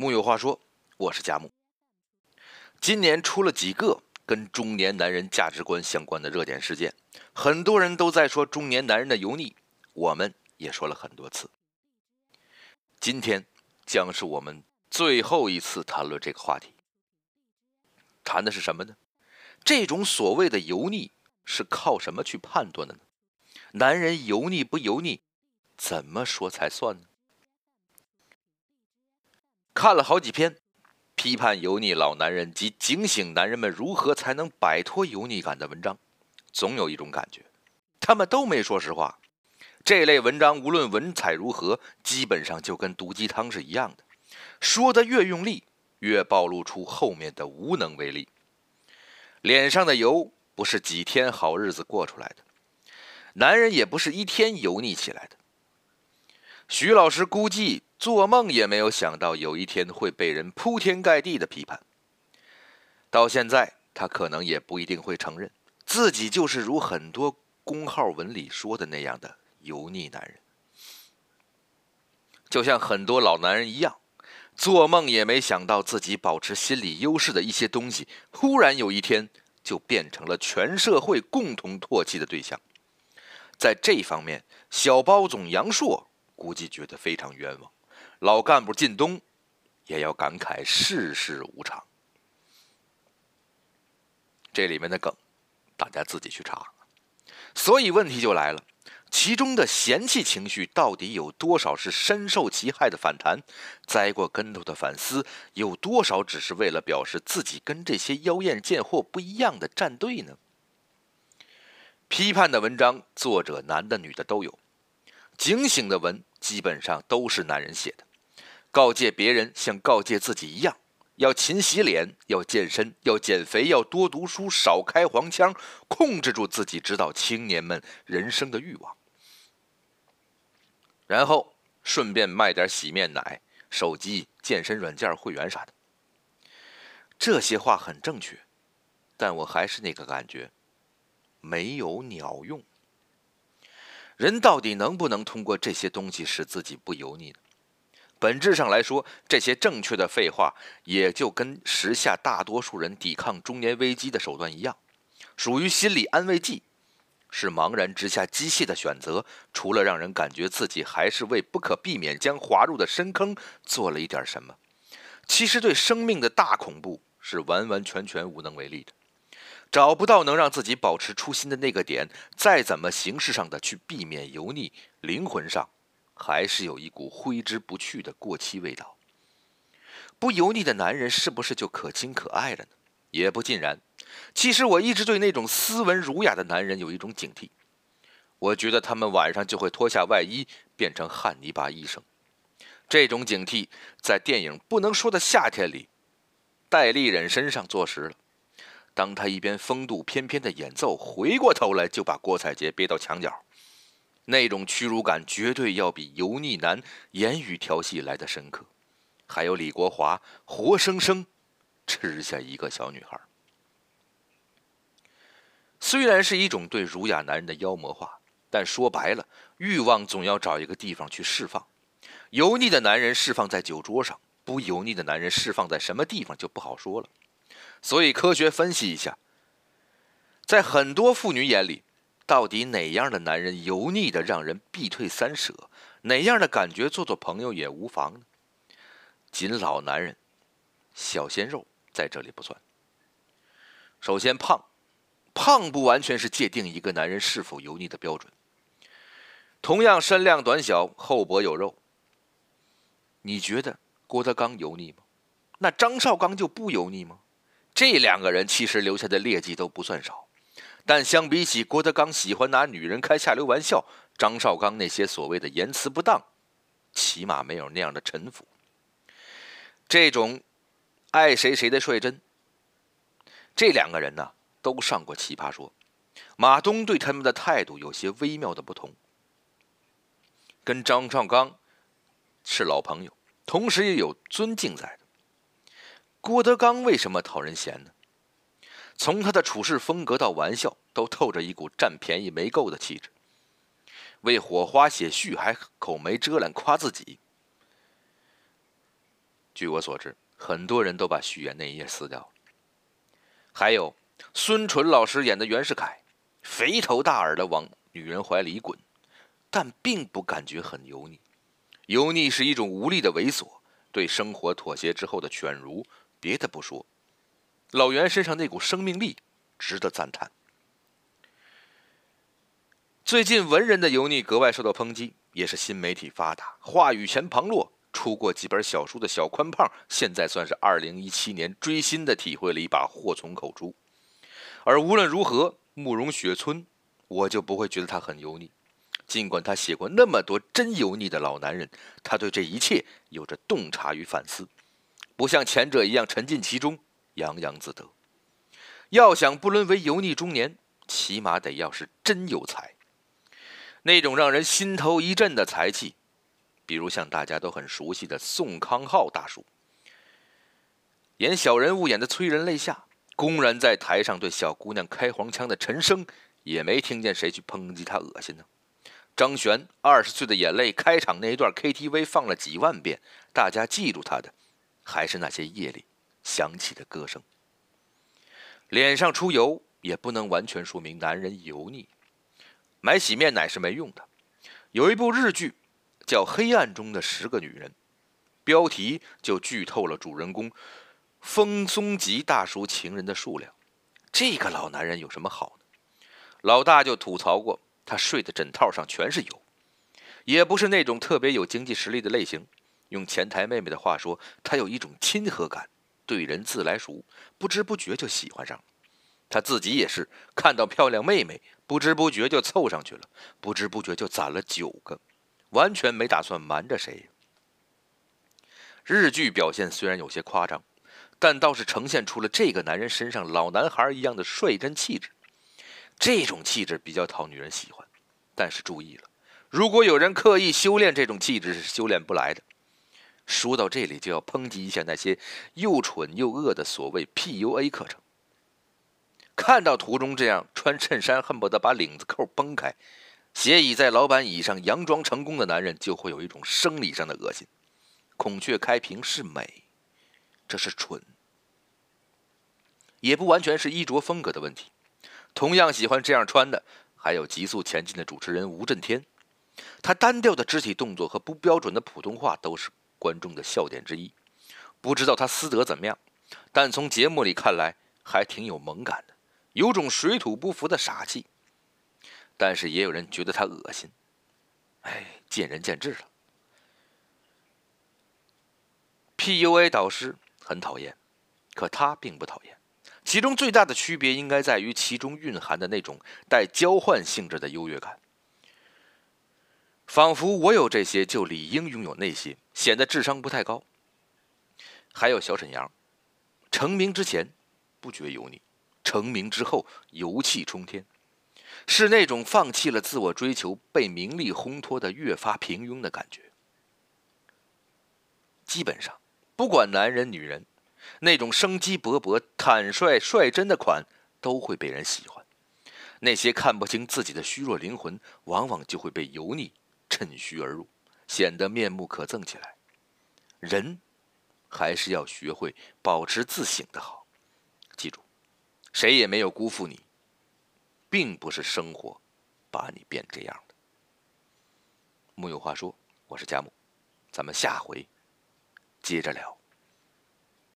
木有话说，我是佳木。今年出了几个跟中年男人价值观相关的热点事件，很多人都在说中年男人的油腻，我们也说了很多次。今天将是我们最后一次谈论这个话题。谈的是什么呢？这种所谓的油腻是靠什么去判断的呢？男人油腻不油腻，怎么说才算呢？看了好几篇批判油腻老男人及警醒男人们如何才能摆脱油腻感的文章，总有一种感觉，他们都没说实话。这类文章无论文采如何，基本上就跟毒鸡汤是一样的，说的越用力，越暴露出后面的无能为力。脸上的油不是几天好日子过出来的，男人也不是一天油腻起来的。徐老师估计。做梦也没有想到有一天会被人铺天盖地的批判。到现在，他可能也不一定会承认自己就是如很多公号文里说的那样的油腻男人。就像很多老男人一样，做梦也没想到自己保持心理优势的一些东西，忽然有一天就变成了全社会共同唾弃的对象。在这方面，小包总杨硕估计觉得非常冤枉。老干部靳东也要感慨世事无常。这里面的梗，大家自己去查。所以问题就来了：其中的嫌弃情绪到底有多少是深受其害的反弹、栽过跟头的反思，有多少只是为了表示自己跟这些妖艳贱货不一样的站队呢？批判的文章，作者男的女的都有；警醒的文，基本上都是男人写的。告诫别人像告诫自己一样，要勤洗脸，要健身，要减肥，要多读书，少开黄腔，控制住自己，指导青年们人生的欲望。然后顺便卖点洗面奶、手机、健身软件会员啥的。这些话很正确，但我还是那个感觉，没有鸟用。人到底能不能通过这些东西使自己不油腻呢？本质上来说，这些正确的废话也就跟时下大多数人抵抗中年危机的手段一样，属于心理安慰剂，是茫然之下机械的选择。除了让人感觉自己还是为不可避免将滑入的深坑做了一点什么，其实对生命的大恐怖是完完全全无能为力的。找不到能让自己保持初心的那个点，再怎么形式上的去避免油腻，灵魂上。还是有一股挥之不去的过期味道。不油腻的男人是不是就可亲可爱了呢？也不尽然。其实我一直对那种斯文儒雅的男人有一种警惕。我觉得他们晚上就会脱下外衣变成汉尼拔医生。这种警惕在电影《不能说的夏天》里，戴立忍身上坐实了。当他一边风度翩翩的演奏，回过头来就把郭采洁憋到墙角。那种屈辱感绝对要比油腻男言语调戏来的深刻。还有李国华活生生吃下一个小女孩。虽然是一种对儒雅男人的妖魔化，但说白了，欲望总要找一个地方去释放。油腻的男人释放在酒桌上，不油腻的男人释放在什么地方就不好说了。所以科学分析一下，在很多妇女眼里。到底哪样的男人油腻的让人避退三舍？哪样的感觉做做朋友也无妨呢？仅老男人、小鲜肉在这里不算。首先，胖，胖不完全是界定一个男人是否油腻的标准。同样身量短小、厚薄有肉，你觉得郭德纲油腻吗？那张绍刚就不油腻吗？这两个人其实留下的劣迹都不算少。但相比起郭德纲喜欢拿女人开下流玩笑，张绍刚那些所谓的言辞不当，起码没有那样的城府。这种爱谁谁的率真，这两个人呢都上过《奇葩说》，马东对他们的态度有些微妙的不同。跟张绍刚是老朋友，同时也有尊敬在的。郭德纲为什么讨人嫌呢？从他的处事风格到玩笑，都透着一股占便宜没够的气质。为火花写序还口没遮拦夸自己，据我所知，很多人都把序言那一页撕掉了。还有孙淳老师演的袁世凯，肥头大耳的往女人怀里滚，但并不感觉很油腻。油腻是一种无力的猥琐，对生活妥协之后的犬儒。别的不说，老袁身上那股生命力值得赞叹。最近文人的油腻格外受到抨击，也是新媒体发达，话语权旁落。出过几本小书的小宽胖，现在算是二零一七年追新的体会了一把祸从口出。而无论如何，慕容雪村，我就不会觉得他很油腻。尽管他写过那么多真油腻的老男人，他对这一切有着洞察与反思，不像前者一样沉浸其中，洋洋自得。要想不沦为油腻中年，起码得要是真有才。那种让人心头一震的才气，比如像大家都很熟悉的宋康昊大叔，演小人物演的催人泪下，公然在台上对小姑娘开黄腔的陈升，也没听见谁去抨击他恶心呢。张悬二十岁的眼泪开场那一段 KTV 放了几万遍，大家记住他的，还是那些夜里响起的歌声。脸上出油也不能完全说明男人油腻。买洗面奶是没用的。有一部日剧叫《黑暗中的十个女人》，标题就剧透了主人公风松吉大叔情人的数量。这个老男人有什么好呢？老大就吐槽过，他睡的枕套上全是油，也不是那种特别有经济实力的类型。用前台妹妹的话说，他有一种亲和感，对人自来熟，不知不觉就喜欢上了。他自己也是看到漂亮妹妹。不知不觉就凑上去了，不知不觉就攒了九个，完全没打算瞒着谁。日剧表现虽然有些夸张，但倒是呈现出了这个男人身上老男孩一样的率真气质。这种气质比较讨女人喜欢，但是注意了，如果有人刻意修炼这种气质，是修炼不来的。说到这里，就要抨击一下那些又蠢又恶的所谓 PUA 课程。看到图中这样穿衬衫恨不得把领子扣崩开，斜倚在老板椅上佯装成功的男人，就会有一种生理上的恶心。孔雀开屏是美，这是蠢，也不完全是衣着风格的问题。同样喜欢这样穿的，还有急速前进的主持人吴震天，他单调的肢体动作和不标准的普通话都是观众的笑点之一。不知道他私德怎么样，但从节目里看来还挺有萌感的。有种水土不服的傻气，但是也有人觉得他恶心。哎，见仁见智了。PUA 导师很讨厌，可他并不讨厌。其中最大的区别应该在于其中蕴含的那种带交换性质的优越感，仿佛我有这些就理应拥有那些，显得智商不太高。还有小沈阳，成名之前不觉油腻。成名之后，油气冲天，是那种放弃了自我追求、被名利烘托的越发平庸的感觉。基本上，不管男人女人，那种生机勃勃、坦率率真的款都会被人喜欢。那些看不清自己的虚弱灵魂，往往就会被油腻趁虚而入，显得面目可憎起来。人还是要学会保持自省的好。记住。谁也没有辜负你，并不是生活把你变这样的。木有话说，我是佳木，咱们下回接着聊。